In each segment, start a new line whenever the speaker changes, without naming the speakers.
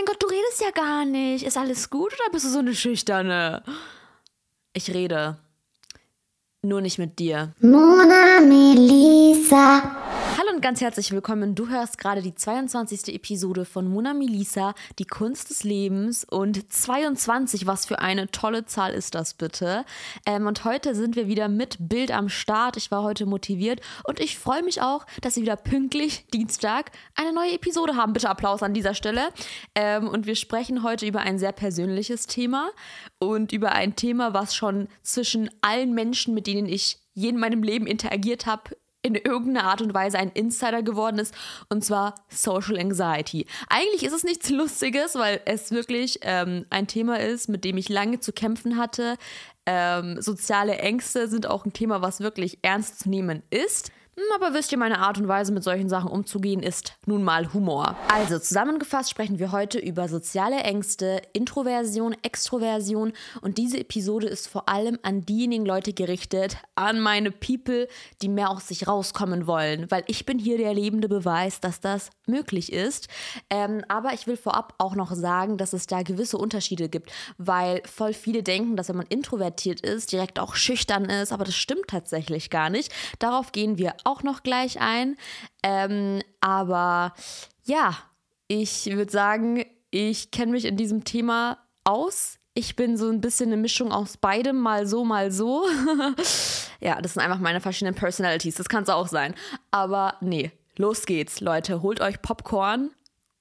mein Gott, du redest ja gar nicht. Ist alles gut oder bist du so eine Schüchterne? Ich rede. Nur nicht mit dir.
Mona Melissa.
Und ganz herzlich willkommen. Du hörst gerade die 22. Episode von Mona Melissa, die Kunst des Lebens. Und 22, was für eine tolle Zahl ist das bitte? Ähm, und heute sind wir wieder mit Bild am Start. Ich war heute motiviert und ich freue mich auch, dass wir wieder pünktlich Dienstag eine neue Episode haben. Bitte Applaus an dieser Stelle. Ähm, und wir sprechen heute über ein sehr persönliches Thema und über ein Thema, was schon zwischen allen Menschen, mit denen ich je in meinem Leben interagiert habe, in irgendeiner Art und Weise ein Insider geworden ist, und zwar Social Anxiety. Eigentlich ist es nichts Lustiges, weil es wirklich ähm, ein Thema ist, mit dem ich lange zu kämpfen hatte. Ähm, soziale Ängste sind auch ein Thema, was wirklich ernst zu nehmen ist. Hm, Aber wisst ihr, meine Art und Weise mit solchen Sachen umzugehen ist nun mal Humor. Also zusammengefasst sprechen wir heute über soziale Ängste, Introversion, Extroversion und diese Episode ist vor allem an diejenigen Leute gerichtet, an meine People, die mehr aus sich rauskommen wollen, weil ich bin hier der lebende Beweis, dass das möglich ist. Ähm, aber ich will vorab auch noch sagen, dass es da gewisse Unterschiede gibt, weil voll viele denken, dass wenn man introvertiert ist, direkt auch schüchtern ist, aber das stimmt tatsächlich gar nicht. Darauf gehen wir auch noch gleich ein. Ähm, aber ja, ich würde sagen, ich kenne mich in diesem Thema aus. Ich bin so ein bisschen eine Mischung aus beidem, mal so, mal so. ja, das sind einfach meine verschiedenen Personalities. Das kann es auch sein. Aber nee, los geht's, Leute. Holt euch Popcorn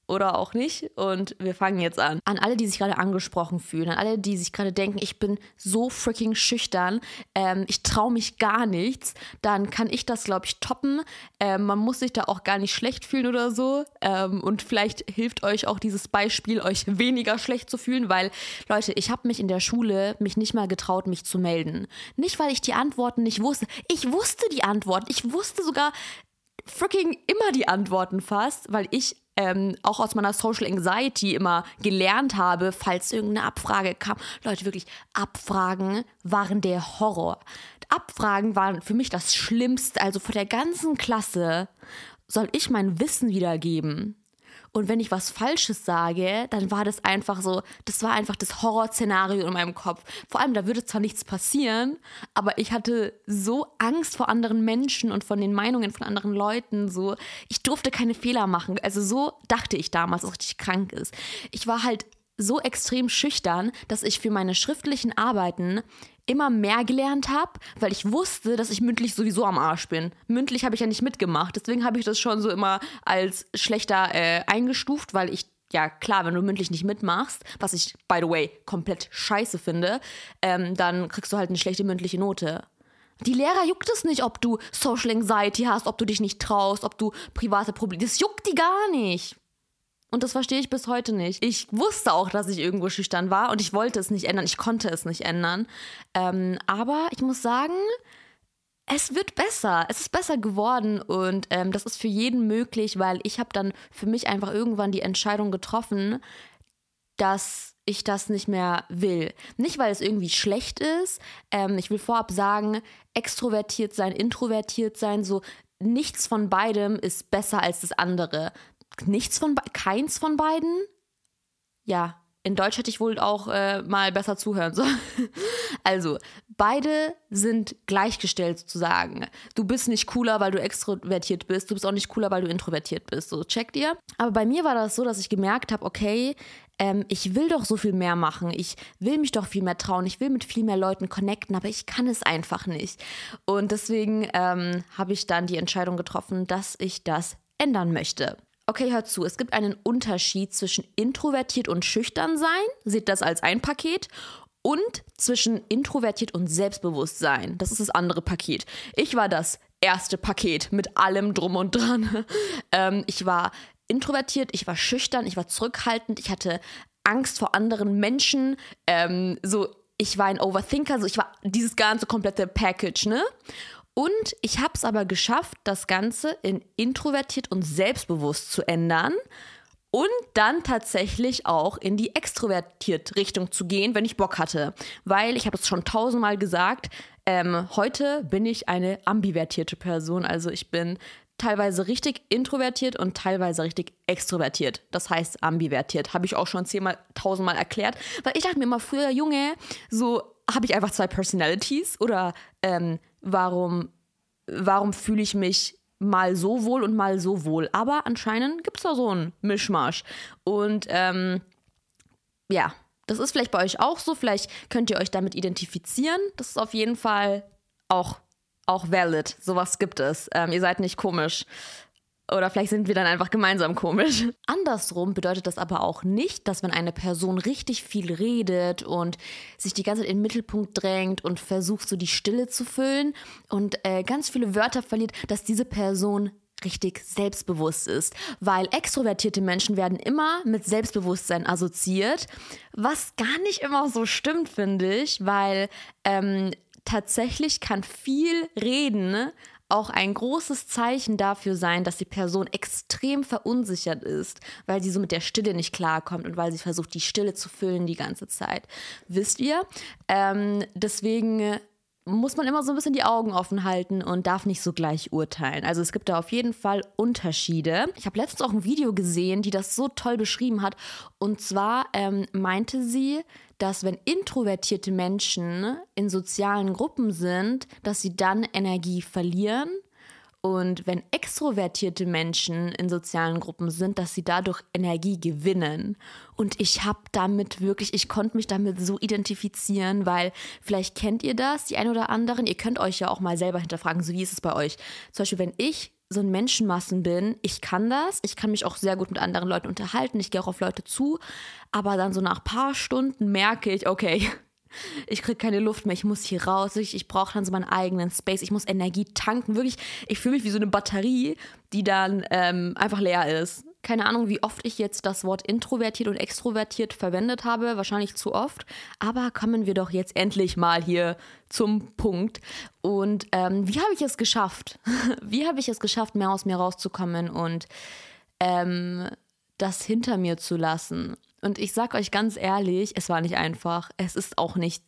oder auch nicht. Und wir fangen jetzt an. An alle, die sich gerade angesprochen fühlen, an alle, die sich gerade denken, ich bin so freaking schüchtern, ähm, ich traue mich gar nichts, dann kann ich das, glaube ich, toppen. Ähm, man muss sich da auch gar nicht schlecht fühlen oder so. Ähm, und vielleicht hilft euch auch dieses Beispiel, euch weniger schlecht zu fühlen, weil, Leute, ich habe mich in der Schule mich nicht mal getraut, mich zu melden. Nicht, weil ich die Antworten nicht wusste. Ich wusste die Antworten. Ich wusste sogar freaking immer die Antworten fast, weil ich ähm, auch aus meiner Social Anxiety immer gelernt habe, falls irgendeine Abfrage kam. Leute, wirklich, Abfragen waren der Horror. Abfragen waren für mich das Schlimmste. Also vor der ganzen Klasse soll ich mein Wissen wiedergeben. Und wenn ich was Falsches sage, dann war das einfach so, das war einfach das Horrorszenario in meinem Kopf. Vor allem, da würde zwar nichts passieren, aber ich hatte so Angst vor anderen Menschen und von den Meinungen von anderen Leuten. So, ich durfte keine Fehler machen. Also so dachte ich damals, dass ich krank ist. Ich war halt so extrem schüchtern, dass ich für meine schriftlichen Arbeiten immer mehr gelernt habe, weil ich wusste, dass ich mündlich sowieso am Arsch bin. Mündlich habe ich ja nicht mitgemacht, deswegen habe ich das schon so immer als schlechter äh, eingestuft, weil ich ja klar, wenn du mündlich nicht mitmachst, was ich by the way komplett scheiße finde, ähm, dann kriegst du halt eine schlechte mündliche Note. Die Lehrer juckt es nicht, ob du Social Anxiety hast, ob du dich nicht traust, ob du private Probleme. Das juckt die gar nicht. Und das verstehe ich bis heute nicht. Ich wusste auch, dass ich irgendwo schüchtern war und ich wollte es nicht ändern. Ich konnte es nicht ändern. Ähm, aber ich muss sagen, es wird besser. Es ist besser geworden und ähm, das ist für jeden möglich, weil ich habe dann für mich einfach irgendwann die Entscheidung getroffen, dass ich das nicht mehr will. Nicht, weil es irgendwie schlecht ist. Ähm, ich will vorab sagen, extrovertiert sein, introvertiert sein, so nichts von beidem ist besser als das andere nichts von keins von beiden? Ja, in Deutsch hätte ich wohl auch äh, mal besser zuhören sollen. Also, beide sind gleichgestellt sozusagen. Du bist nicht cooler, weil du extrovertiert bist. Du bist auch nicht cooler, weil du introvertiert bist. So, checkt ihr? Aber bei mir war das so, dass ich gemerkt habe, okay, ähm, ich will doch so viel mehr machen. Ich will mich doch viel mehr trauen. Ich will mit viel mehr Leuten connecten, aber ich kann es einfach nicht. Und deswegen ähm, habe ich dann die Entscheidung getroffen, dass ich das ändern möchte. Okay, hört zu. Es gibt einen Unterschied zwischen introvertiert und schüchtern sein. Seht das als ein Paket. Und zwischen introvertiert und Selbstbewusstsein. Das ist das andere Paket. Ich war das erste Paket mit allem drum und dran. Ähm, ich war introvertiert, ich war schüchtern, ich war zurückhaltend, ich hatte Angst vor anderen Menschen. Ähm, so, ich war ein Overthinker, so ich war dieses ganze komplette Package, ne? Und ich habe es aber geschafft, das Ganze in introvertiert und selbstbewusst zu ändern und dann tatsächlich auch in die extrovertiert Richtung zu gehen, wenn ich Bock hatte. Weil ich habe es schon tausendmal gesagt, ähm, heute bin ich eine ambivertierte Person. Also ich bin teilweise richtig introvertiert und teilweise richtig extrovertiert. Das heißt ambivertiert. Habe ich auch schon zehnmal, tausendmal erklärt. Weil ich dachte mir immer früher, Junge, so habe ich einfach zwei Personalities oder ähm, warum, warum fühle ich mich mal so wohl und mal so wohl? Aber anscheinend gibt es da so einen Mischmasch. Und ähm, ja, das ist vielleicht bei euch auch so. Vielleicht könnt ihr euch damit identifizieren. Das ist auf jeden Fall auch, auch valid. Sowas gibt es. Ähm, ihr seid nicht komisch. Oder vielleicht sind wir dann einfach gemeinsam komisch. Andersrum bedeutet das aber auch nicht, dass wenn eine Person richtig viel redet und sich die ganze Zeit in den Mittelpunkt drängt und versucht, so die Stille zu füllen und äh, ganz viele Wörter verliert, dass diese Person richtig selbstbewusst ist, weil extrovertierte Menschen werden immer mit Selbstbewusstsein assoziiert, was gar nicht immer so stimmt, finde ich, weil ähm, tatsächlich kann viel Reden auch ein großes Zeichen dafür sein, dass die Person extrem verunsichert ist, weil sie so mit der Stille nicht klarkommt und weil sie versucht, die Stille zu füllen die ganze Zeit. Wisst ihr? Ähm, deswegen muss man immer so ein bisschen die Augen offen halten und darf nicht so gleich urteilen. Also es gibt da auf jeden Fall Unterschiede. Ich habe letztens auch ein Video gesehen, die das so toll beschrieben hat. Und zwar ähm, meinte sie, dass wenn introvertierte Menschen in sozialen Gruppen sind, dass sie dann Energie verlieren und wenn extrovertierte Menschen in sozialen Gruppen sind, dass sie dadurch Energie gewinnen. Und ich habe damit wirklich, ich konnte mich damit so identifizieren, weil vielleicht kennt ihr das, die ein oder anderen. Ihr könnt euch ja auch mal selber hinterfragen, so wie ist es bei euch. Zum Beispiel, wenn ich so ein Menschenmassen bin, ich kann das, ich kann mich auch sehr gut mit anderen Leuten unterhalten, ich gehe auch auf Leute zu, aber dann so nach ein paar Stunden merke ich, okay, ich kriege keine Luft mehr, ich muss hier raus, ich, ich brauche dann so meinen eigenen Space, ich muss Energie tanken, wirklich, ich fühle mich wie so eine Batterie, die dann ähm, einfach leer ist. Keine Ahnung, wie oft ich jetzt das Wort introvertiert und extrovertiert verwendet habe, wahrscheinlich zu oft, aber kommen wir doch jetzt endlich mal hier zum Punkt. Und ähm, wie habe ich es geschafft? wie habe ich es geschafft, mehr aus mir rauszukommen und ähm, das hinter mir zu lassen? Und ich sag euch ganz ehrlich, es war nicht einfach. Es ist auch nicht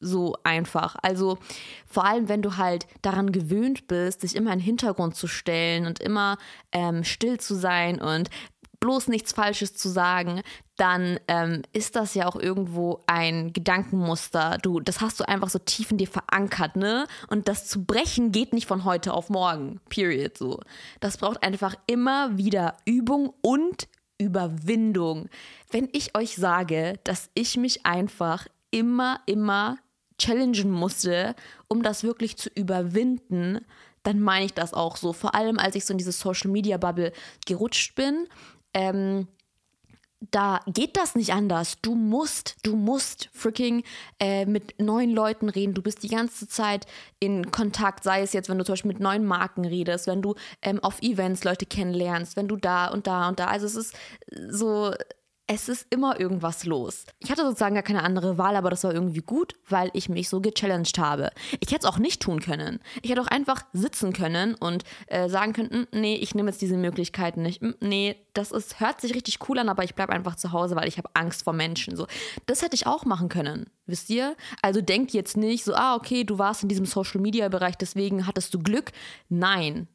so einfach. Also vor allem, wenn du halt daran gewöhnt bist, dich immer in den Hintergrund zu stellen und immer ähm, still zu sein und bloß nichts Falsches zu sagen, dann ähm, ist das ja auch irgendwo ein Gedankenmuster. Du, das hast du einfach so tief in dir verankert, ne? Und das zu brechen geht nicht von heute auf morgen. Period. So. Das braucht einfach immer wieder Übung und Überwindung. Wenn ich euch sage, dass ich mich einfach immer, immer challengen musste, um das wirklich zu überwinden, dann meine ich das auch so. Vor allem, als ich so in diese Social Media Bubble gerutscht bin. Ähm, da geht das nicht anders. Du musst, du musst freaking äh, mit neuen Leuten reden. Du bist die ganze Zeit in Kontakt, sei es jetzt, wenn du zum Beispiel mit neuen Marken redest, wenn du ähm, auf Events Leute kennenlernst, wenn du da und da und da. Also es ist so, es ist immer irgendwas los. Ich hatte sozusagen gar keine andere Wahl, aber das war irgendwie gut, weil ich mich so gechallenged habe. Ich hätte es auch nicht tun können. Ich hätte auch einfach sitzen können und äh, sagen können, hm, nee, ich nehme jetzt diese Möglichkeiten nicht. Hm, nee, das ist, hört sich richtig cool an, aber ich bleibe einfach zu Hause, weil ich habe Angst vor Menschen. So, das hätte ich auch machen können. Wisst ihr? Also denkt jetzt nicht so, ah, okay, du warst in diesem Social Media Bereich, deswegen hattest du Glück. Nein,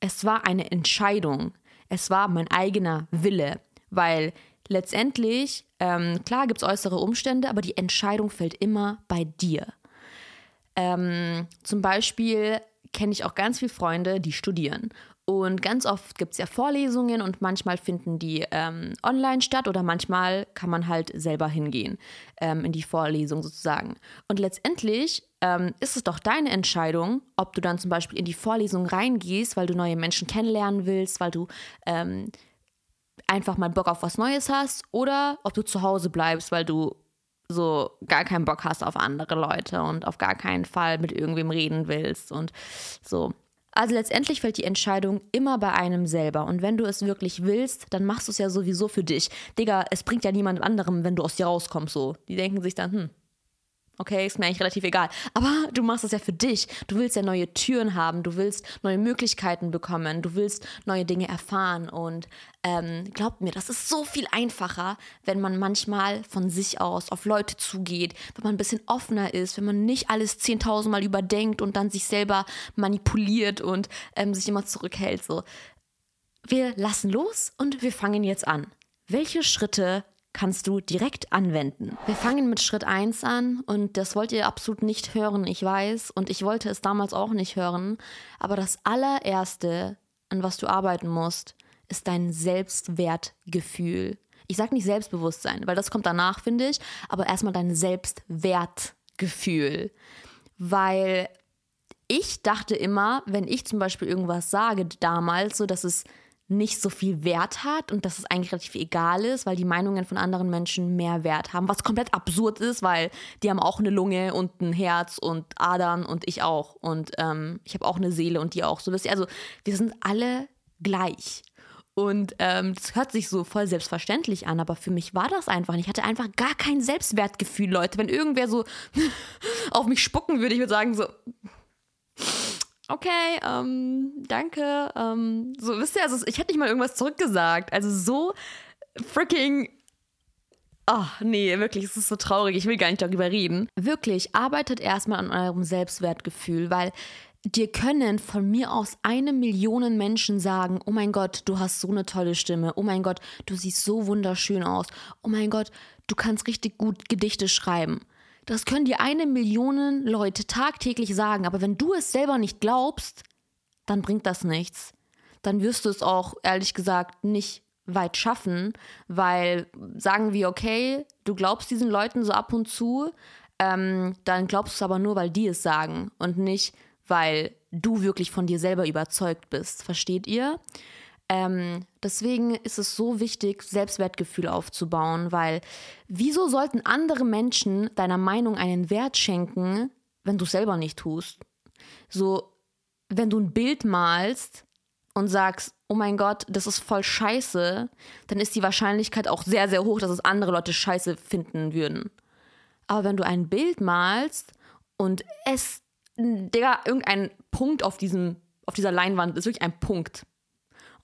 es war eine Entscheidung. Es war mein eigener Wille, weil letztendlich, ähm, klar gibt es äußere Umstände, aber die Entscheidung fällt immer bei dir. Ähm, zum Beispiel kenne ich auch ganz viele Freunde, die studieren. Und ganz oft gibt es ja Vorlesungen und manchmal finden die ähm, online statt oder manchmal kann man halt selber hingehen ähm, in die Vorlesung sozusagen. Und letztendlich ähm, ist es doch deine Entscheidung, ob du dann zum Beispiel in die Vorlesung reingehst, weil du neue Menschen kennenlernen willst, weil du ähm, einfach mal Bock auf was Neues hast oder ob du zu Hause bleibst, weil du so gar keinen Bock hast auf andere Leute und auf gar keinen Fall mit irgendwem reden willst und so. Also letztendlich fällt die Entscheidung immer bei einem selber. Und wenn du es wirklich willst, dann machst du es ja sowieso für dich. Digga, es bringt ja niemand anderem, wenn du aus dir rauskommst so. Die denken sich dann, hm, Okay, ist mir eigentlich relativ egal. Aber du machst das ja für dich. Du willst ja neue Türen haben, du willst neue Möglichkeiten bekommen, du willst neue Dinge erfahren. Und ähm, glaubt mir, das ist so viel einfacher, wenn man manchmal von sich aus auf Leute zugeht, wenn man ein bisschen offener ist, wenn man nicht alles 10.000 Mal überdenkt und dann sich selber manipuliert und ähm, sich immer zurückhält. So. Wir lassen los und wir fangen jetzt an. Welche Schritte kannst du direkt anwenden. Wir fangen mit Schritt 1 an und das wollt ihr absolut nicht hören, ich weiß, und ich wollte es damals auch nicht hören, aber das allererste, an was du arbeiten musst, ist dein Selbstwertgefühl. Ich sage nicht Selbstbewusstsein, weil das kommt danach, finde ich, aber erstmal dein Selbstwertgefühl. Weil ich dachte immer, wenn ich zum Beispiel irgendwas sage damals, so dass es nicht so viel Wert hat und dass es eigentlich relativ egal ist, weil die Meinungen von anderen Menschen mehr Wert haben. Was komplett absurd ist, weil die haben auch eine Lunge und ein Herz und Adern und ich auch. Und ähm, ich habe auch eine Seele und die auch. So also wir sind alle gleich. Und ähm, das hört sich so voll selbstverständlich an, aber für mich war das einfach. Ich hatte einfach gar kein Selbstwertgefühl, Leute. Wenn irgendwer so auf mich spucken würde, ich würde sagen so, okay, ähm, danke. Ähm, so, wisst ihr, also ich hätte nicht mal irgendwas zurückgesagt. Also so freaking. Ach, nee, wirklich, es ist so traurig. Ich will gar nicht darüber reden. Wirklich, arbeitet erstmal an eurem Selbstwertgefühl, weil dir können von mir aus eine Million Menschen sagen, oh mein Gott, du hast so eine tolle Stimme, oh mein Gott, du siehst so wunderschön aus, oh mein Gott, du kannst richtig gut Gedichte schreiben. Das können dir eine Million Leute tagtäglich sagen, aber wenn du es selber nicht glaubst, dann bringt das nichts. Dann wirst du es auch, ehrlich gesagt, nicht weit schaffen, weil sagen wir, okay, du glaubst diesen Leuten so ab und zu, ähm, dann glaubst du es aber nur, weil die es sagen und nicht, weil du wirklich von dir selber überzeugt bist. Versteht ihr? Ähm, deswegen ist es so wichtig, Selbstwertgefühl aufzubauen, weil wieso sollten andere Menschen deiner Meinung einen Wert schenken, wenn du es selber nicht tust? So, wenn du ein Bild malst und sagst, oh mein Gott, das ist voll scheiße, dann ist die Wahrscheinlichkeit auch sehr, sehr hoch, dass es andere Leute scheiße finden würden. Aber wenn du ein Bild malst und es, der irgendein Punkt auf diesem, auf dieser Leinwand ist wirklich ein Punkt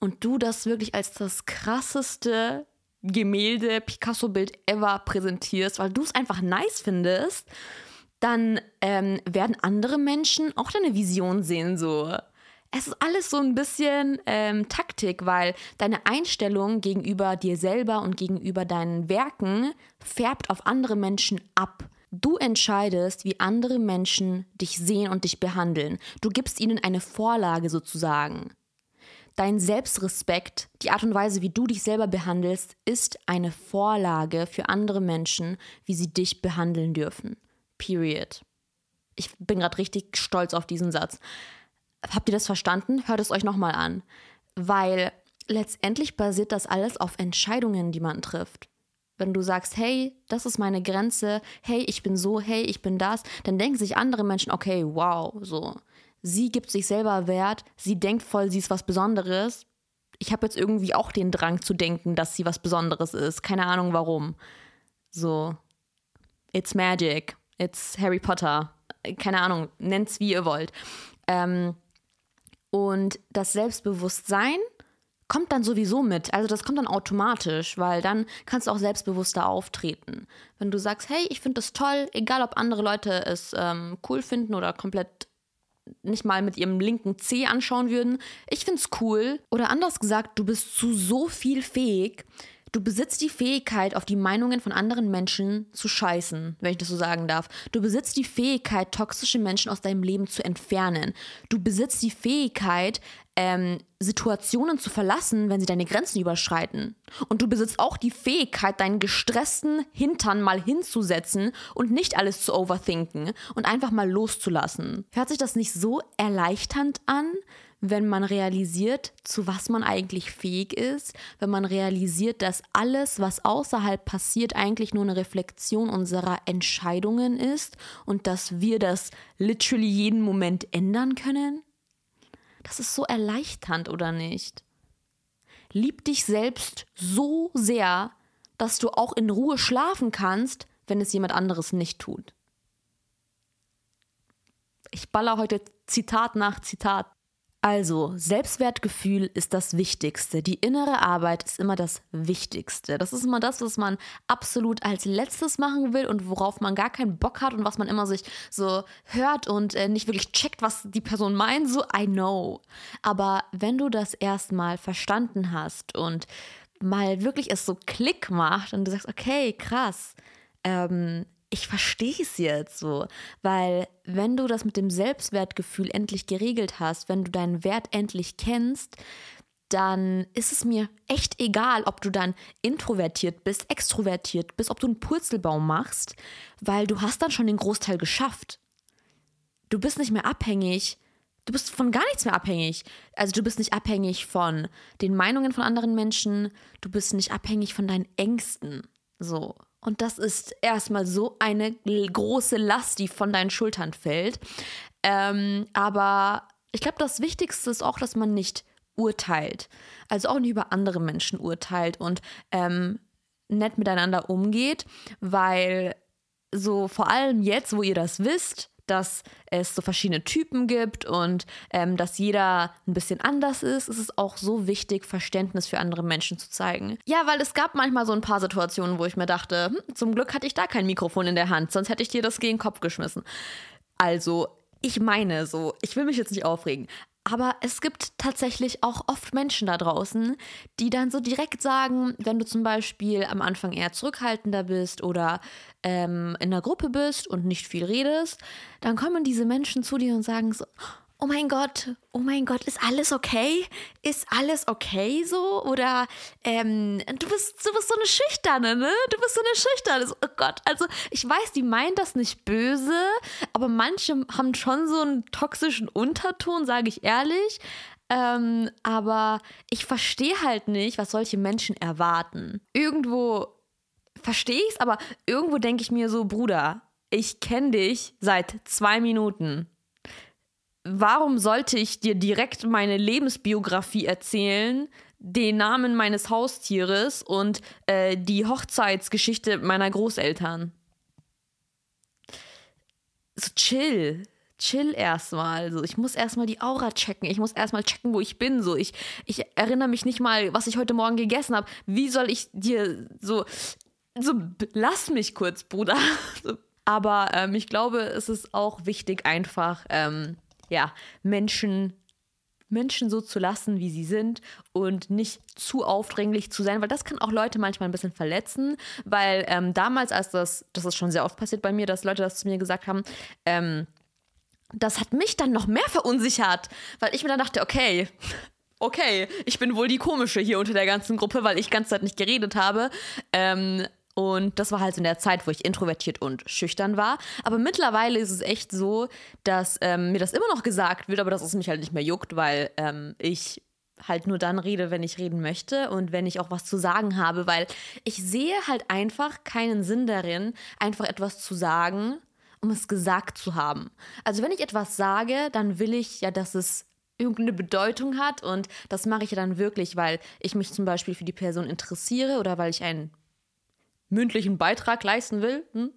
und du das wirklich als das krasseste Gemälde, Picasso-Bild ever präsentierst, weil du es einfach nice findest, dann ähm, werden andere Menschen auch deine Vision sehen, so. Es ist alles so ein bisschen ähm, Taktik, weil deine Einstellung gegenüber dir selber und gegenüber deinen Werken färbt auf andere Menschen ab. Du entscheidest, wie andere Menschen dich sehen und dich behandeln. Du gibst ihnen eine Vorlage sozusagen. Dein Selbstrespekt, die Art und Weise, wie du dich selber behandelst, ist eine Vorlage für andere Menschen, wie sie dich behandeln dürfen. Period. Ich bin gerade richtig stolz auf diesen Satz. Habt ihr das verstanden? Hört es euch nochmal an. Weil letztendlich basiert das alles auf Entscheidungen, die man trifft. Wenn du sagst, hey, das ist meine Grenze, hey, ich bin so, hey, ich bin das, dann denken sich andere Menschen, okay, wow, so sie gibt sich selber Wert, sie denkt voll, sie ist was Besonderes. Ich habe jetzt irgendwie auch den Drang zu denken, dass sie was Besonderes ist. Keine Ahnung warum. So, it's magic, it's Harry Potter. Keine Ahnung, nennt's wie ihr wollt. Ähm, und das Selbstbewusstsein kommt dann sowieso mit. Also das kommt dann automatisch, weil dann kannst du auch selbstbewusster auftreten. Wenn du sagst, hey, ich finde das toll, egal ob andere Leute es ähm, cool finden oder komplett nicht mal mit ihrem linken C anschauen würden. Ich finde es cool. Oder anders gesagt, du bist zu so viel fähig. Du besitzt die Fähigkeit, auf die Meinungen von anderen Menschen zu scheißen, wenn ich das so sagen darf. Du besitzt die Fähigkeit, toxische Menschen aus deinem Leben zu entfernen. Du besitzt die Fähigkeit, ähm, Situationen zu verlassen, wenn sie deine Grenzen überschreiten. Und du besitzt auch die Fähigkeit, deinen gestressten Hintern mal hinzusetzen und nicht alles zu overthinken und einfach mal loszulassen. Hört sich das nicht so erleichternd an, wenn man realisiert, zu was man eigentlich fähig ist, wenn man realisiert, dass alles, was außerhalb passiert, eigentlich nur eine Reflexion unserer Entscheidungen ist und dass wir das literally jeden Moment ändern können? Das ist so erleichternd, oder nicht? Lieb dich selbst so sehr, dass du auch in Ruhe schlafen kannst, wenn es jemand anderes nicht tut. Ich baller heute Zitat nach Zitat also, Selbstwertgefühl ist das Wichtigste. Die innere Arbeit ist immer das Wichtigste. Das ist immer das, was man absolut als letztes machen will und worauf man gar keinen Bock hat und was man immer sich so hört und äh, nicht wirklich checkt, was die Person meint. So, I know. Aber wenn du das erstmal verstanden hast und mal wirklich es so Klick macht und du sagst, okay, krass, ähm, ich verstehe es jetzt so, weil wenn du das mit dem Selbstwertgefühl endlich geregelt hast, wenn du deinen Wert endlich kennst, dann ist es mir echt egal, ob du dann introvertiert bist, extrovertiert bist, ob du einen Purzelbaum machst, weil du hast dann schon den Großteil geschafft. Du bist nicht mehr abhängig, du bist von gar nichts mehr abhängig. Also du bist nicht abhängig von den Meinungen von anderen Menschen, du bist nicht abhängig von deinen Ängsten. So, und das ist erstmal so eine große Last, die von deinen Schultern fällt. Ähm, aber ich glaube, das Wichtigste ist auch, dass man nicht urteilt. Also auch nicht über andere Menschen urteilt und ähm, nett miteinander umgeht, weil so vor allem jetzt, wo ihr das wisst, dass es so verschiedene Typen gibt und ähm, dass jeder ein bisschen anders ist, ist es auch so wichtig, Verständnis für andere Menschen zu zeigen. Ja, weil es gab manchmal so ein paar Situationen, wo ich mir dachte, hm, zum Glück hatte ich da kein Mikrofon in der Hand, sonst hätte ich dir das gegen den Kopf geschmissen. Also, ich meine so, ich will mich jetzt nicht aufregen, aber es gibt tatsächlich auch oft Menschen da draußen, die dann so direkt sagen, wenn du zum Beispiel am Anfang eher zurückhaltender bist oder ähm, in einer Gruppe bist und nicht viel redest, dann kommen diese Menschen zu dir und sagen so, oh mein Gott, oh mein Gott, ist alles okay? Ist alles okay so? Oder ähm, du bist, du bist so eine Schüchterne, ne? Du bist so eine Schüchterne. Oh Gott, also ich weiß, die meint das nicht böse, aber manche haben schon so einen toxischen Unterton, sage ich ehrlich. Ähm, aber ich verstehe halt nicht, was solche Menschen erwarten. Irgendwo verstehe ich es, aber irgendwo denke ich mir so, Bruder, ich kenne dich seit zwei Minuten warum sollte ich dir direkt meine Lebensbiografie erzählen, den Namen meines Haustieres und äh, die Hochzeitsgeschichte meiner Großeltern? So chill. Chill erstmal. So, ich muss erstmal die Aura checken. Ich muss erstmal checken, wo ich bin. So, ich, ich erinnere mich nicht mal, was ich heute Morgen gegessen habe. Wie soll ich dir so. So, lass mich kurz, Bruder. Aber ähm, ich glaube, es ist auch wichtig, einfach ähm, ja, Menschen Menschen so zu lassen, wie sie sind und nicht zu aufdringlich zu sein, weil das kann auch Leute manchmal ein bisschen verletzen, weil ähm, damals, als das, das ist schon sehr oft passiert bei mir, dass Leute das zu mir gesagt haben, ähm, das hat mich dann noch mehr verunsichert, weil ich mir dann dachte, okay, okay, ich bin wohl die komische hier unter der ganzen Gruppe, weil ich ganze Zeit nicht geredet habe. Ähm, und das war halt in der Zeit, wo ich introvertiert und schüchtern war. Aber mittlerweile ist es echt so, dass ähm, mir das immer noch gesagt wird, aber dass es mich halt nicht mehr juckt, weil ähm, ich halt nur dann rede, wenn ich reden möchte und wenn ich auch was zu sagen habe, weil ich sehe halt einfach keinen Sinn darin, einfach etwas zu sagen, um es gesagt zu haben. Also wenn ich etwas sage, dann will ich ja, dass es irgendeine Bedeutung hat und das mache ich ja dann wirklich, weil ich mich zum Beispiel für die Person interessiere oder weil ich ein mündlichen Beitrag leisten will hm?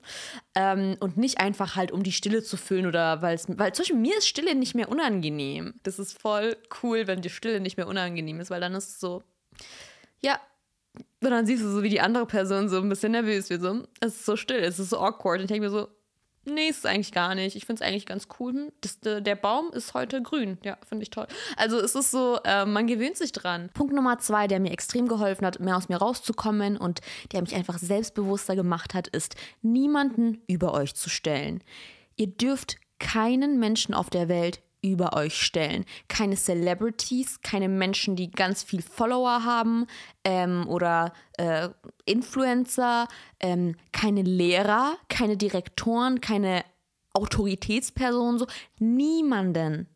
ähm, und nicht einfach halt, um die Stille zu füllen oder weil es, weil zum Beispiel mir ist Stille nicht mehr unangenehm. Das ist voll cool, wenn die Stille nicht mehr unangenehm ist, weil dann ist es so, ja, und dann siehst du so, wie die andere Person so ein bisschen nervös wird, so, es ist so still, es ist so awkward und ich denke mir so, Nee, ist es eigentlich gar nicht. Ich finde es eigentlich ganz cool. Das, der Baum ist heute grün. Ja, finde ich toll. Also es ist so, äh, man gewöhnt sich dran. Punkt Nummer zwei, der mir extrem geholfen hat, mehr aus mir rauszukommen und der mich einfach selbstbewusster gemacht hat, ist, niemanden über euch zu stellen. Ihr dürft keinen Menschen auf der Welt über euch stellen. Keine Celebrities, keine Menschen, die ganz viel Follower haben ähm, oder äh, Influencer, ähm, keine Lehrer, keine Direktoren, keine Autoritätspersonen, so niemanden.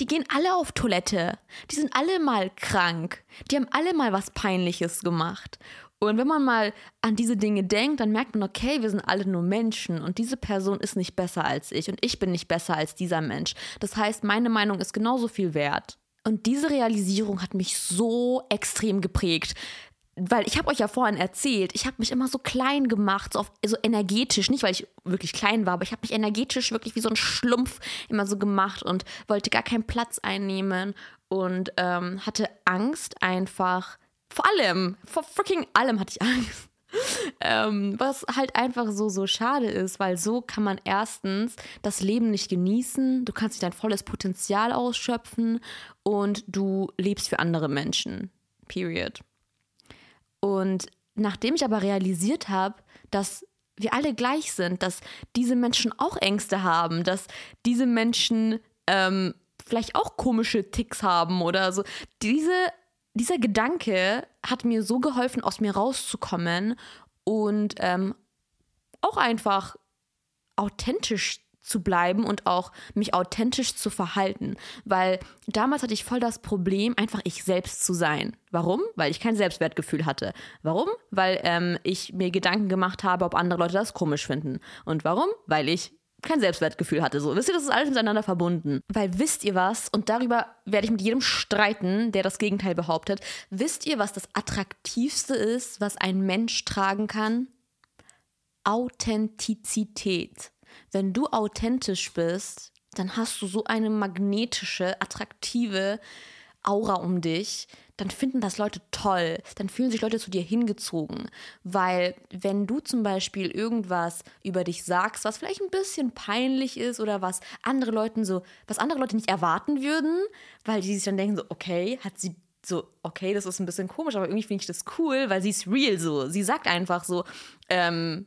Die gehen alle auf Toilette. Die sind alle mal krank. Die haben alle mal was Peinliches gemacht. Und wenn man mal an diese Dinge denkt, dann merkt man, okay, wir sind alle nur Menschen und diese Person ist nicht besser als ich und ich bin nicht besser als dieser Mensch. Das heißt, meine Meinung ist genauso viel wert. Und diese Realisierung hat mich so extrem geprägt. weil ich habe euch ja vorhin erzählt, ich habe mich immer so klein gemacht, so, auf, so energetisch, nicht weil ich wirklich klein war, aber ich habe mich energetisch wirklich wie so ein Schlumpf immer so gemacht und wollte gar keinen Platz einnehmen und ähm, hatte Angst einfach, vor allem, vor freaking allem hatte ich Angst. ähm, was halt einfach so, so schade ist, weil so kann man erstens das Leben nicht genießen, du kannst nicht dein volles Potenzial ausschöpfen und du lebst für andere Menschen. Period. Und nachdem ich aber realisiert habe, dass wir alle gleich sind, dass diese Menschen auch Ängste haben, dass diese Menschen ähm, vielleicht auch komische Ticks haben oder so. Diese, dieser Gedanke hat mir so geholfen, aus mir rauszukommen und ähm, auch einfach authentisch zu bleiben und auch mich authentisch zu verhalten. Weil damals hatte ich voll das Problem, einfach ich selbst zu sein. Warum? Weil ich kein Selbstwertgefühl hatte. Warum? Weil ähm, ich mir Gedanken gemacht habe, ob andere Leute das komisch finden. Und warum? Weil ich kein Selbstwertgefühl hatte. So, wisst ihr, das ist alles miteinander verbunden. Weil wisst ihr was, und darüber werde ich mit jedem streiten, der das Gegenteil behauptet, wisst ihr, was das Attraktivste ist, was ein Mensch tragen kann? Authentizität wenn du authentisch bist, dann hast du so eine magnetische, attraktive Aura um dich, dann finden das Leute toll, dann fühlen sich Leute zu dir hingezogen. Weil wenn du zum Beispiel irgendwas über dich sagst, was vielleicht ein bisschen peinlich ist oder was andere Leute so, was andere Leute nicht erwarten würden, weil die sich dann denken, so, okay, hat sie so, okay, das ist ein bisschen komisch, aber irgendwie finde ich das cool, weil sie ist real so. Sie sagt einfach so, ähm,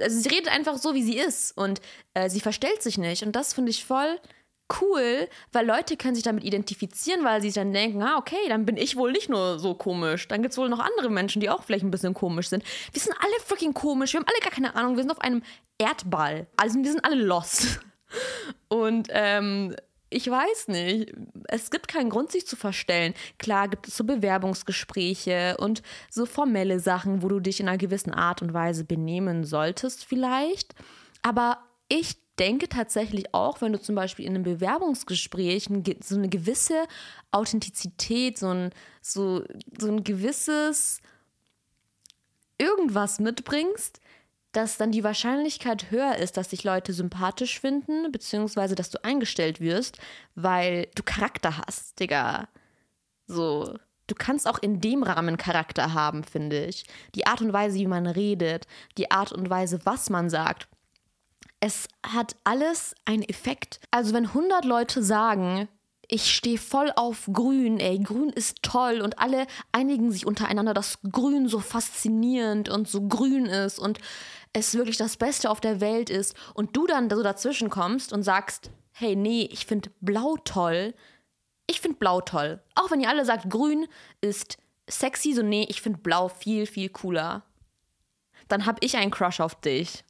also sie redet einfach so, wie sie ist und äh, sie verstellt sich nicht. Und das finde ich voll cool, weil Leute können sich damit identifizieren, weil sie dann denken, ah, okay, dann bin ich wohl nicht nur so komisch. Dann gibt es wohl noch andere Menschen, die auch vielleicht ein bisschen komisch sind. Wir sind alle freaking komisch, wir haben alle gar keine Ahnung, wir sind auf einem Erdball. Also wir sind alle lost. Und ähm, ich weiß nicht. Es gibt keinen Grund, sich zu verstellen. Klar gibt es so Bewerbungsgespräche und so formelle Sachen, wo du dich in einer gewissen Art und Weise benehmen solltest, vielleicht. Aber ich denke tatsächlich auch, wenn du zum Beispiel in einem Bewerbungsgespräch so eine gewisse Authentizität, so ein, so, so ein gewisses irgendwas mitbringst, dass dann die Wahrscheinlichkeit höher ist, dass dich Leute sympathisch finden, beziehungsweise dass du eingestellt wirst, weil du Charakter hast, Digga. So. Du kannst auch in dem Rahmen Charakter haben, finde ich. Die Art und Weise, wie man redet, die Art und Weise, was man sagt. Es hat alles einen Effekt. Also wenn 100 Leute sagen, ich stehe voll auf Grün, ey, Grün ist toll und alle einigen sich untereinander, dass Grün so faszinierend und so grün ist und es wirklich das Beste auf der Welt ist und du dann so dazwischen kommst und sagst, hey, nee, ich finde Blau toll. Ich finde Blau toll. Auch wenn ihr alle sagt, Grün ist sexy, so nee, ich finde Blau viel, viel cooler. Dann habe ich einen Crush auf dich.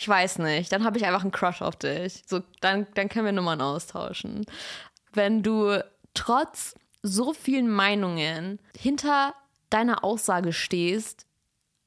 Ich weiß nicht, dann habe ich einfach einen Crush auf dich. So, dann, dann können wir Nummern austauschen. Wenn du trotz so vielen Meinungen hinter deiner Aussage stehst,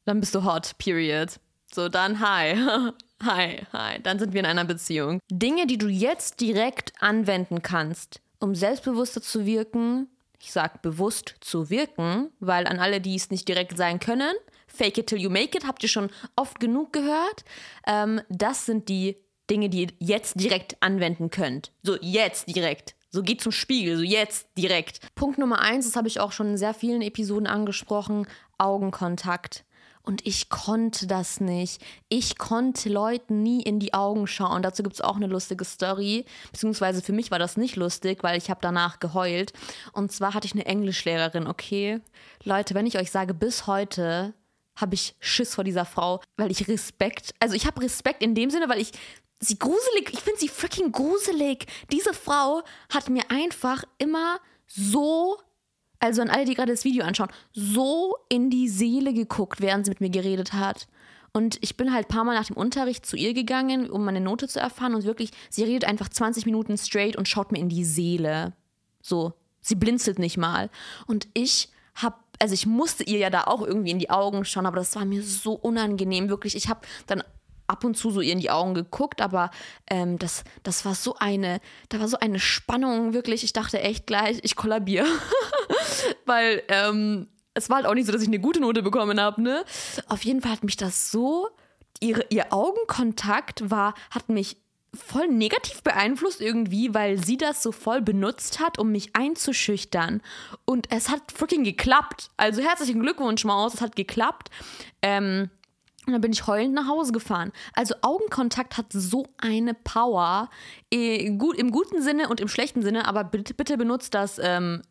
dann bist du hot, period. So, dann hi. hi, hi. Dann sind wir in einer Beziehung. Dinge, die du jetzt direkt anwenden kannst, um selbstbewusster zu wirken. Ich sag bewusst zu wirken, weil an alle, die es nicht direkt sein können, fake it till you make it, habt ihr schon oft genug gehört. Ähm, das sind die Dinge, die ihr jetzt direkt anwenden könnt. So, jetzt direkt. So geht zum Spiegel, so jetzt direkt. Punkt Nummer eins, das habe ich auch schon in sehr vielen Episoden angesprochen, Augenkontakt. Und ich konnte das nicht. Ich konnte Leuten nie in die Augen schauen. Dazu gibt es auch eine lustige Story. Beziehungsweise für mich war das nicht lustig, weil ich habe danach geheult. Und zwar hatte ich eine Englischlehrerin, okay? Leute, wenn ich euch sage, bis heute habe ich Schiss vor dieser Frau, weil ich Respekt, also ich habe Respekt in dem Sinne, weil ich sie gruselig, ich finde sie freaking gruselig. Diese Frau hat mir einfach immer so also an alle, die gerade das Video anschauen, so in die Seele geguckt, während sie mit mir geredet hat. Und ich bin halt ein paar Mal nach dem Unterricht zu ihr gegangen, um meine Note zu erfahren. Und wirklich, sie redet einfach 20 Minuten straight und schaut mir in die Seele. So, sie blinzelt nicht mal. Und ich hab, also ich musste ihr ja da auch irgendwie in die Augen schauen, aber das war mir so unangenehm. Wirklich, ich habe dann ab und zu so ihr in die Augen geguckt, aber ähm, das, das war so eine, da war so eine Spannung, wirklich. Ich dachte echt gleich, ich kollabiere. Weil ähm, es war halt auch nicht so, dass ich eine gute Note bekommen habe, ne? Auf jeden Fall hat mich das so, ihre, ihr Augenkontakt war, hat mich voll negativ beeinflusst irgendwie, weil sie das so voll benutzt hat, um mich einzuschüchtern. Und es hat freaking geklappt. Also herzlichen Glückwunsch, Maus, es hat geklappt. Ähm, und dann bin ich heulend nach Hause gefahren. Also Augenkontakt hat so eine Power. Äh, gut, Im guten Sinne und im schlechten Sinne, aber bitte, bitte benutzt das ähm,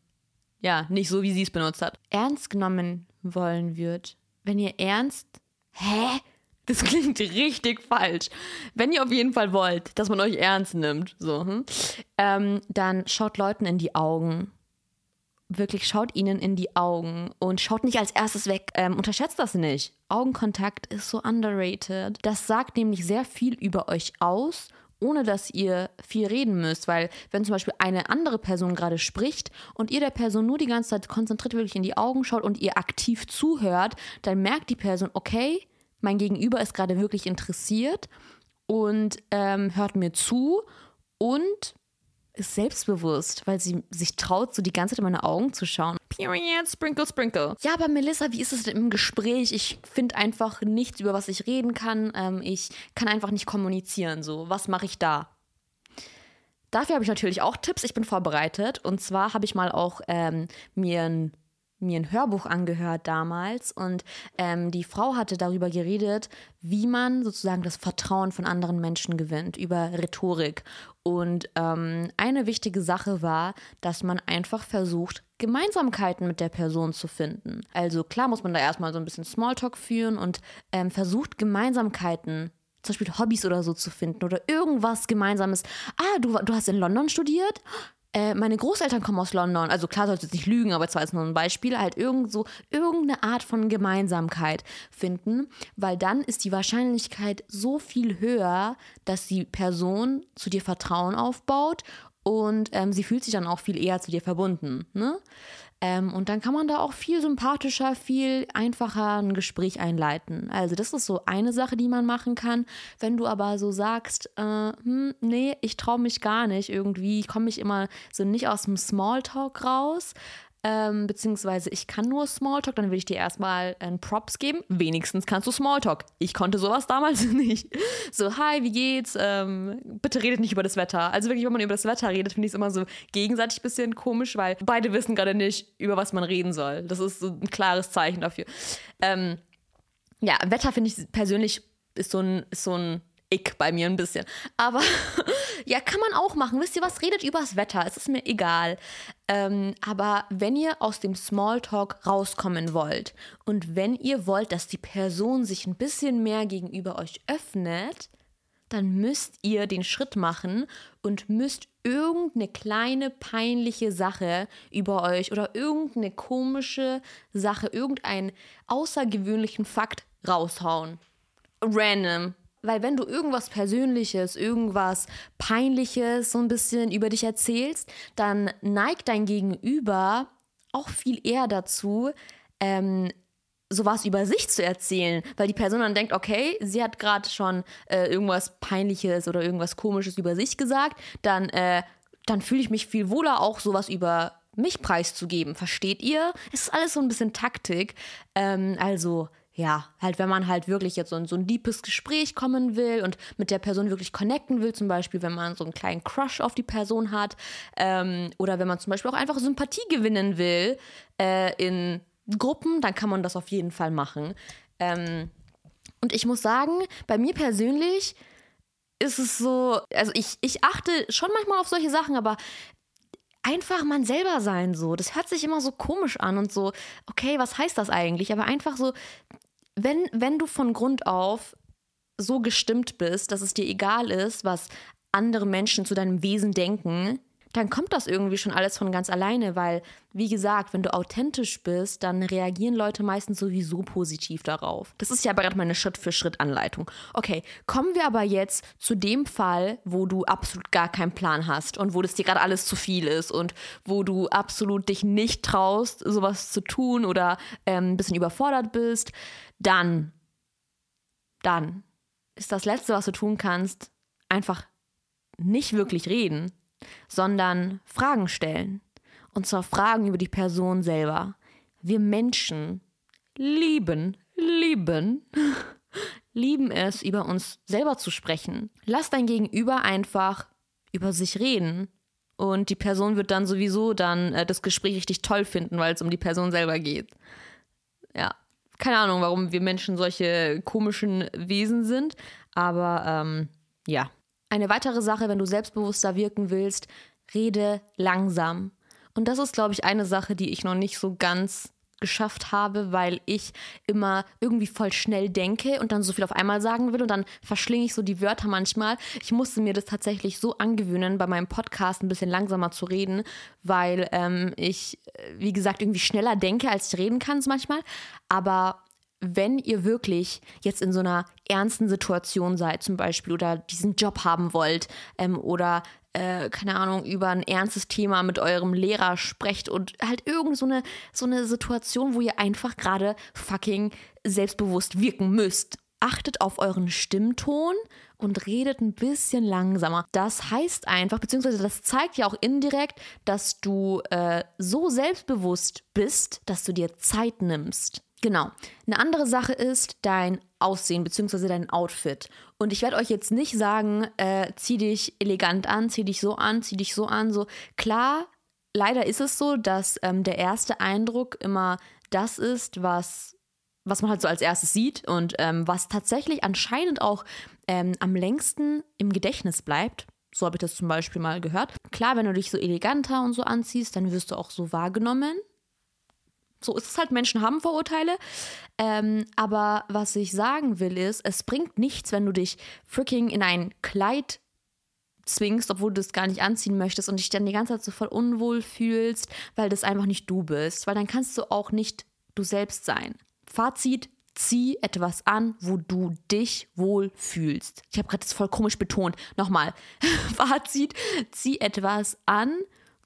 ja nicht so, wie sie es benutzt hat. Ernst genommen wollen wird. Wenn ihr ernst. Hä? Das klingt richtig falsch. Wenn ihr auf jeden Fall wollt, dass man euch ernst nimmt, so, hm, ähm, dann schaut Leuten in die Augen. Wirklich schaut ihnen in die Augen und schaut nicht als erstes weg. Ähm, unterschätzt das nicht. Augenkontakt ist so underrated. Das sagt nämlich sehr viel über euch aus ohne dass ihr viel reden müsst. Weil wenn zum Beispiel eine andere Person gerade spricht und ihr der Person nur die ganze Zeit konzentriert wirklich in die Augen schaut und ihr aktiv zuhört, dann merkt die Person, okay, mein Gegenüber ist gerade wirklich interessiert und ähm, hört mir zu und ist selbstbewusst, weil sie sich traut, so die ganze Zeit in meine Augen zu schauen. Period, sprinkle, sprinkle. Ja, aber Melissa, wie ist es denn im Gespräch? Ich finde einfach nichts, über was ich reden kann. Ähm, ich kann einfach nicht kommunizieren. So, was mache ich da? Dafür habe ich natürlich auch Tipps. Ich bin vorbereitet. Und zwar habe ich mal auch ähm, mir ein mir ein Hörbuch angehört damals und ähm, die Frau hatte darüber geredet, wie man sozusagen das Vertrauen von anderen Menschen gewinnt, über Rhetorik. Und ähm, eine wichtige Sache war, dass man einfach versucht, Gemeinsamkeiten mit der Person zu finden. Also klar muss man da erstmal so ein bisschen Smalltalk führen und ähm, versucht Gemeinsamkeiten zum Beispiel Hobbys oder so zu finden oder irgendwas Gemeinsames. Ah, du, du hast in London studiert? Äh, meine Großeltern kommen aus London, also klar sollst du jetzt nicht lügen, aber zwar ist nur ein Beispiel, halt irgend so, irgendeine Art von Gemeinsamkeit finden, weil dann ist die Wahrscheinlichkeit so viel höher, dass die Person zu dir Vertrauen aufbaut und ähm, sie fühlt sich dann auch viel eher zu dir verbunden. Ne? Ähm, und dann kann man da auch viel sympathischer, viel einfacher ein Gespräch einleiten. Also das ist so eine Sache, die man machen kann. Wenn du aber so sagst, äh, hm, nee, ich traue mich gar nicht irgendwie, ich komme mich immer so nicht aus dem Smalltalk raus, ähm, beziehungsweise ich kann nur Smalltalk, dann will ich dir erstmal einen Props geben. Wenigstens kannst du Smalltalk. Ich konnte sowas damals nicht. So, hi, wie geht's? Ähm, bitte redet nicht über das Wetter. Also wirklich, wenn man über das Wetter redet, finde ich es immer so gegenseitig ein bisschen komisch, weil beide wissen gerade nicht, über was man reden soll. Das ist so ein klares Zeichen dafür. Ähm, ja, Wetter finde ich persönlich ist so ein, ist so ein Ick bei mir ein bisschen. Aber ja, kann man auch machen. Wisst ihr was? Redet übers Wetter. Es ist mir egal. Ähm, aber wenn ihr aus dem Smalltalk rauskommen wollt und wenn ihr wollt, dass die Person sich ein bisschen mehr gegenüber euch öffnet, dann müsst ihr den Schritt machen und müsst irgendeine kleine peinliche Sache über euch oder irgendeine komische Sache, irgendeinen außergewöhnlichen Fakt raushauen. Random weil wenn du irgendwas Persönliches, irgendwas Peinliches so ein bisschen über dich erzählst, dann neigt dein Gegenüber auch viel eher dazu, ähm, sowas über sich zu erzählen, weil die Person dann denkt, okay, sie hat gerade schon äh, irgendwas Peinliches oder irgendwas Komisches über sich gesagt, dann, äh, dann fühle ich mich viel wohler, auch sowas über mich preiszugeben. Versteht ihr? Es ist alles so ein bisschen Taktik. Ähm, also ja, halt, wenn man halt wirklich jetzt so in so ein deepes Gespräch kommen will und mit der Person wirklich connecten will, zum Beispiel, wenn man so einen kleinen Crush auf die Person hat, ähm, oder wenn man zum Beispiel auch einfach Sympathie gewinnen will äh, in Gruppen, dann kann man das auf jeden Fall machen. Ähm, und ich muss sagen, bei mir persönlich ist es so, also ich, ich achte schon manchmal auf solche Sachen, aber einfach man selber sein so. Das hört sich immer so komisch an und so, okay, was heißt das eigentlich? Aber einfach so wenn, wenn du von Grund auf so gestimmt bist, dass es dir egal ist, was andere Menschen zu deinem Wesen denken, dann kommt das irgendwie schon alles von ganz alleine, weil, wie gesagt, wenn du authentisch bist, dann reagieren Leute meistens sowieso positiv darauf. Das ist ja gerade meine Schritt-für-Schritt-Anleitung. Okay, kommen wir aber jetzt zu dem Fall, wo du absolut gar keinen Plan hast und wo das dir gerade alles zu viel ist und wo du absolut dich nicht traust, sowas zu tun oder ähm, ein bisschen überfordert bist dann, dann ist das Letzte, was du tun kannst, einfach nicht wirklich reden, sondern Fragen stellen. Und zwar Fragen über die Person selber. wir Menschen lieben, lieben, lieben es, über uns selber zu sprechen. Lass dein Gegenüber einfach über sich reden. Und die Person wird dann sowieso dann äh, das Gespräch richtig toll finden, weil es um die Person selber geht. Ja, keine Ahnung, warum wir Menschen solche komischen Wesen sind, aber ähm, ja. Eine weitere Sache, wenn du selbstbewusster wirken willst, rede langsam. Und das ist, glaube ich, eine Sache, die ich noch nicht so ganz geschafft habe, weil ich immer irgendwie voll schnell denke und dann so viel auf einmal sagen will und dann verschlinge ich so die Wörter manchmal. Ich musste mir das tatsächlich so angewöhnen, bei meinem Podcast ein bisschen langsamer zu reden, weil ähm, ich, wie gesagt, irgendwie schneller denke, als ich reden kann manchmal. Aber wenn ihr wirklich jetzt in so einer ernsten Situation seid, zum Beispiel, oder diesen Job haben wollt, ähm, oder äh, keine Ahnung, über ein ernstes Thema mit eurem Lehrer sprecht und halt irgend so eine, so eine Situation, wo ihr einfach gerade fucking selbstbewusst wirken müsst. Achtet auf euren Stimmton und redet ein bisschen langsamer. Das heißt einfach, beziehungsweise das zeigt ja auch indirekt, dass du äh, so selbstbewusst bist, dass du dir Zeit nimmst. Genau. Eine andere Sache ist dein Aussehen bzw. dein Outfit. Und ich werde euch jetzt nicht sagen, äh, zieh dich elegant an, zieh dich so an, zieh dich so an. So klar, leider ist es so, dass ähm, der erste Eindruck immer das ist, was was man halt so als erstes sieht und ähm, was tatsächlich anscheinend auch ähm, am längsten im Gedächtnis bleibt. So habe ich das zum Beispiel mal gehört. Klar, wenn du dich so eleganter und so anziehst, dann wirst du auch so wahrgenommen. So ist es halt, Menschen haben Vorurteile. Ähm, aber was ich sagen will ist, es bringt nichts, wenn du dich freaking in ein Kleid zwingst, obwohl du es gar nicht anziehen möchtest und dich dann die ganze Zeit so voll unwohl fühlst, weil das einfach nicht du bist. Weil dann kannst du auch nicht du selbst sein. Fazit, zieh etwas an, wo du dich wohl fühlst. Ich habe gerade das voll komisch betont. Nochmal. Fazit, zieh etwas an,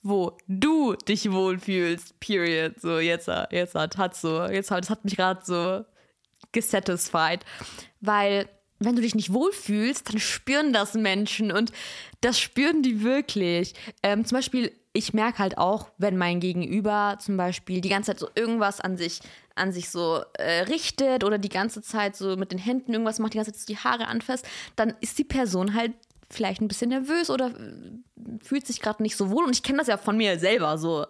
wo du dich wohlfühlst. Period. So, jetzt, jetzt hat, hat so, jetzt hat, das hat mich gerade so gesatisfied. Weil, wenn du dich nicht wohlfühlst, dann spüren das Menschen und das spüren die wirklich. Ähm, zum Beispiel, ich merke halt auch, wenn mein Gegenüber zum Beispiel die ganze Zeit so irgendwas an sich, an sich so äh, richtet oder die ganze Zeit so mit den Händen irgendwas macht, die ganze Zeit die Haare anfasst, dann ist die Person halt vielleicht ein bisschen nervös oder äh, fühlt sich gerade nicht so wohl. Und ich kenne das ja von mir selber so.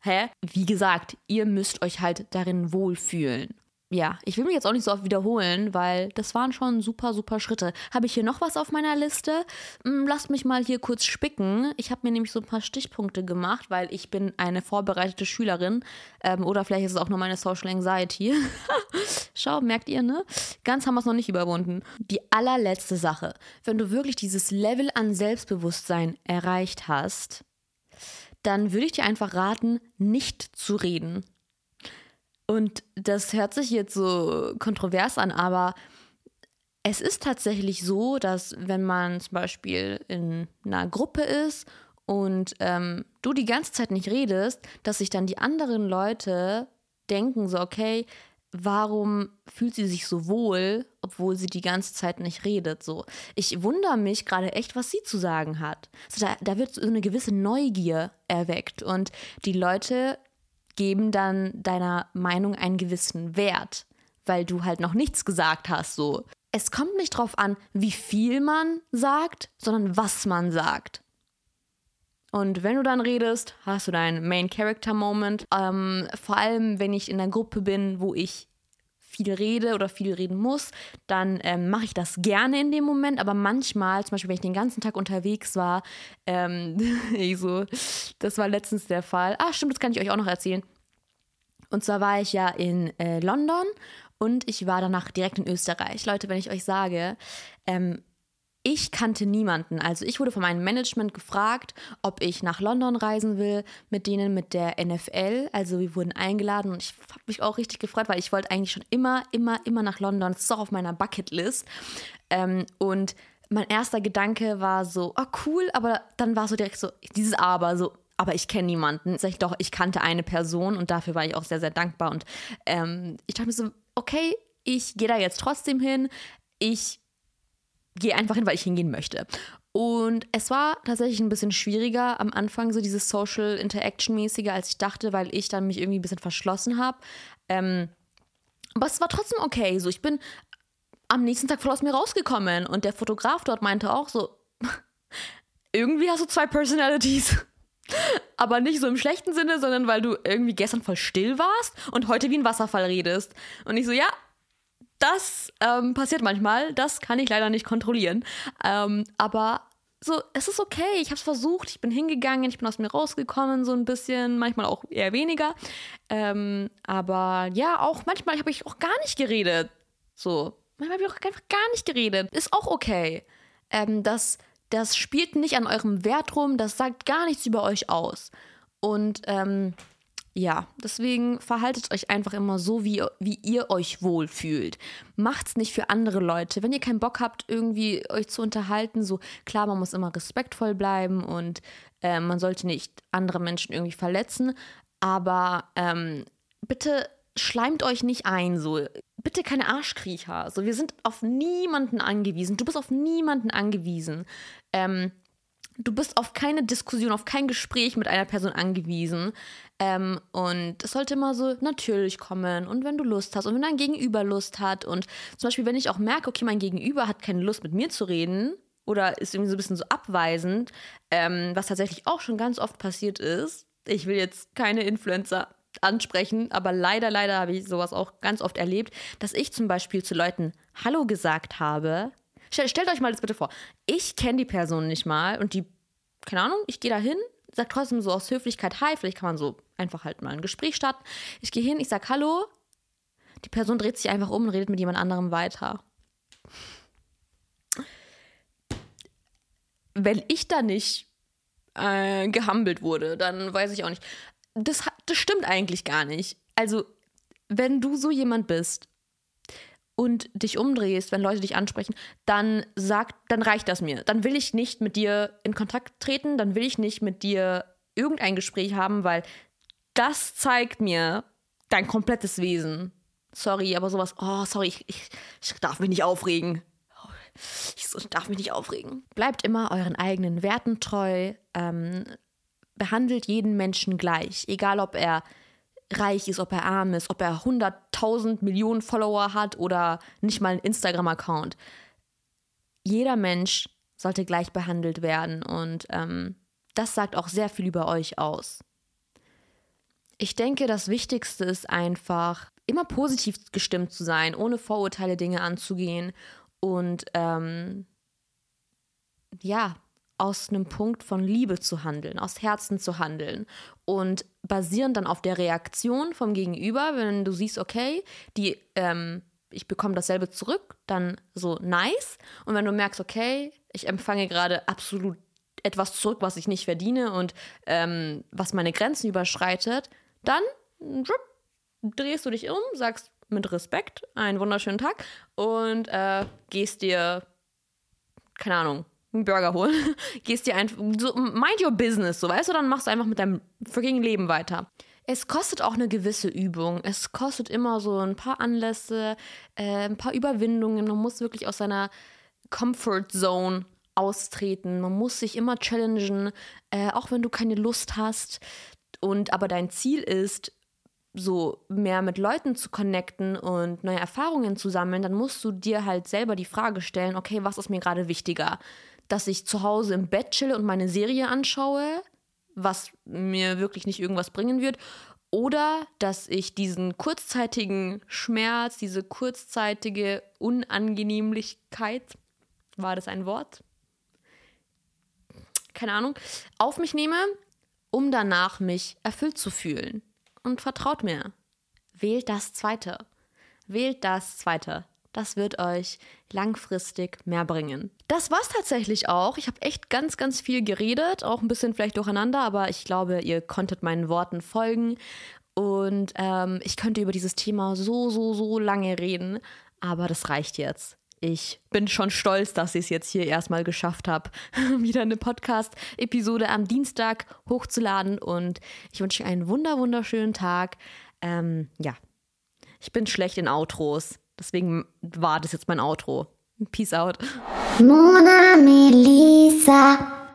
Hä? Wie gesagt, ihr müsst euch halt darin wohlfühlen ja, ich will mich jetzt auch nicht so oft wiederholen, weil das waren schon super, super Schritte. Habe ich hier noch was auf meiner Liste? Hm, lasst mich mal hier kurz spicken. Ich habe mir nämlich so ein paar Stichpunkte gemacht, weil ich bin eine vorbereitete Schülerin. Ähm, oder vielleicht ist es auch nur meine Social Anxiety. Schau, merkt ihr, ne? Ganz haben wir es noch nicht überwunden. Die allerletzte Sache. Wenn du wirklich dieses Level an Selbstbewusstsein erreicht hast, dann würde ich dir einfach raten, nicht zu reden. Und das hört sich jetzt so kontrovers an, aber es ist tatsächlich so, dass wenn man zum Beispiel in einer Gruppe ist und ähm, du die ganze Zeit nicht redest, dass sich dann die anderen Leute denken so, okay, warum fühlt sie sich so wohl, obwohl sie die ganze Zeit nicht redet? So, ich wundere mich gerade echt, was sie zu sagen hat. Also da, da wird so eine gewisse Neugier erweckt und die Leute geben dann deiner Meinung einen gewissen Wert, weil du halt noch nichts gesagt hast, so. Es kommt nicht drauf an, wie viel man sagt, sondern was man sagt. Und wenn du dann redest, hast du deinen Main Character Moment. Ähm, vor allem, wenn ich in einer Gruppe bin, wo ich viel rede oder viel reden muss, dann ähm, mache ich das gerne in dem Moment. Aber manchmal, zum Beispiel, wenn ich den ganzen Tag unterwegs war, ähm, ich so, das war letztens der Fall. Ah, stimmt, das kann ich euch auch noch erzählen. Und zwar war ich ja in äh, London und ich war danach direkt in Österreich. Leute, wenn ich euch sage, ähm, ich kannte niemanden. Also ich wurde von meinem Management gefragt, ob ich nach London reisen will mit denen mit der NFL. Also wir wurden eingeladen und ich habe mich auch richtig gefreut, weil ich wollte eigentlich schon immer, immer, immer nach London. Das ist auch auf meiner Bucketlist. Ähm, und mein erster Gedanke war so, oh cool, aber dann war so direkt so dieses Aber, so, aber ich kenne niemanden. Sag ich doch, ich kannte eine Person und dafür war ich auch sehr, sehr dankbar. Und ähm, ich dachte mir so, okay, ich gehe da jetzt trotzdem hin. Ich gehe einfach hin, weil ich hingehen möchte. Und es war tatsächlich ein bisschen schwieriger am Anfang, so dieses Social Interaction-mäßige, als ich dachte, weil ich dann mich irgendwie ein bisschen verschlossen habe. Ähm, aber es war trotzdem okay. So, ich bin am nächsten Tag voll aus mir rausgekommen und der Fotograf dort meinte auch so, irgendwie hast du zwei Personalities. Aber nicht so im schlechten Sinne, sondern weil du irgendwie gestern voll still warst und heute wie ein Wasserfall redest. Und ich so, ja, das ähm, passiert manchmal. Das kann ich leider nicht kontrollieren. Ähm, aber so, es ist okay. Ich habe es versucht. Ich bin hingegangen. Ich bin aus mir rausgekommen, so ein bisschen. Manchmal auch eher weniger. Ähm, aber ja, auch manchmal habe ich auch gar nicht geredet. So, manchmal habe ich auch einfach gar nicht geredet. Ist auch okay. Ähm, das, das spielt nicht an eurem Wert rum. Das sagt gar nichts über euch aus. Und ähm, ja, deswegen verhaltet euch einfach immer so, wie, wie ihr euch wohlfühlt. Macht's nicht für andere Leute. Wenn ihr keinen Bock habt, irgendwie euch zu unterhalten, so klar, man muss immer respektvoll bleiben und äh, man sollte nicht andere Menschen irgendwie verletzen, aber ähm, bitte schleimt euch nicht ein, so. Bitte keine Arschkriecher. So, wir sind auf niemanden angewiesen. Du bist auf niemanden angewiesen. Ähm, du bist auf keine Diskussion, auf kein Gespräch mit einer Person angewiesen. Ähm, und es sollte immer so natürlich kommen. Und wenn du Lust hast und wenn dein Gegenüber Lust hat und zum Beispiel, wenn ich auch merke, okay, mein Gegenüber hat keine Lust mit mir zu reden oder ist irgendwie so ein bisschen so abweisend, ähm, was tatsächlich auch schon ganz oft passiert ist. Ich will jetzt keine Influencer ansprechen, aber leider, leider habe ich sowas auch ganz oft erlebt, dass ich zum Beispiel zu Leuten Hallo gesagt habe. Stellt euch mal das bitte vor. Ich kenne die Person nicht mal und die, keine Ahnung, ich gehe da hin, sag trotzdem so aus Höflichkeit Hi, vielleicht kann man so einfach halt mal ein Gespräch starten. Ich gehe hin, ich sag Hallo. Die Person dreht sich einfach um und redet mit jemand anderem weiter. Wenn ich da nicht äh, gehambelt wurde, dann weiß ich auch nicht. Das, das stimmt eigentlich gar nicht. Also, wenn du so jemand bist und dich umdrehst, wenn Leute dich ansprechen, dann sagt, dann reicht das mir. Dann will ich nicht mit dir in Kontakt treten, dann will ich nicht mit dir irgendein Gespräch haben, weil das zeigt mir dein komplettes Wesen. Sorry, aber sowas, oh, sorry, ich, ich, ich darf mich nicht aufregen. Ich, darf mich nicht aufregen. Bleibt immer euren eigenen Werten treu. Ähm, behandelt jeden Menschen gleich, egal ob er reich ist, ob er arm ist, ob er 100.000 Millionen Follower hat oder nicht mal einen Instagram-Account. Jeder Mensch sollte gleich behandelt werden und ähm, das sagt auch sehr viel über euch aus. Ich denke, das Wichtigste ist einfach, immer positiv gestimmt zu sein, ohne Vorurteile Dinge anzugehen und ähm, ja, aus einem Punkt von Liebe zu handeln, aus Herzen zu handeln und basierend dann auf der Reaktion vom Gegenüber, wenn du siehst, okay, die, ähm, ich bekomme dasselbe zurück, dann so nice. Und wenn du merkst, okay, ich empfange gerade absolut etwas zurück, was ich nicht verdiene und ähm, was meine Grenzen überschreitet, dann drehst du dich um, sagst mit Respekt einen wunderschönen Tag und äh, gehst dir, keine Ahnung, einen Burger holen, gehst dir einfach, so, mind your business, so weißt du, dann machst du einfach mit deinem freaking Leben weiter. Es kostet auch eine gewisse Übung. Es kostet immer so ein paar Anlässe, äh, ein paar Überwindungen. Man muss wirklich aus seiner Comfort Zone austreten. Man muss sich immer challengen, äh, auch wenn du keine Lust hast. Und aber dein Ziel ist, so mehr mit Leuten zu connecten und neue Erfahrungen zu sammeln, dann musst du dir halt selber die Frage stellen, okay, was ist mir gerade wichtiger? Dass ich zu Hause im Bett chille und meine Serie anschaue, was mir wirklich nicht irgendwas bringen wird, oder dass ich diesen kurzzeitigen Schmerz, diese kurzzeitige Unangenehmlichkeit, war das ein Wort? Keine Ahnung, auf mich nehme, um danach mich erfüllt zu fühlen. Und vertraut mir, wählt das Zweite. Wählt das Zweite. Das wird euch langfristig mehr bringen. Das war's tatsächlich auch. Ich habe echt ganz, ganz viel geredet, auch ein bisschen vielleicht durcheinander, aber ich glaube, ihr konntet meinen Worten folgen. Und ähm, ich könnte über dieses Thema so, so, so lange reden, aber das reicht jetzt. Ich bin schon stolz, dass ich es jetzt hier erstmal geschafft habe, wieder eine Podcast-Episode am Dienstag hochzuladen. Und ich wünsche euch einen wunder, wunderschönen Tag. Ähm, ja, ich bin schlecht in Outros. Deswegen war das jetzt mein Outro. Peace out.
Mona Melissa.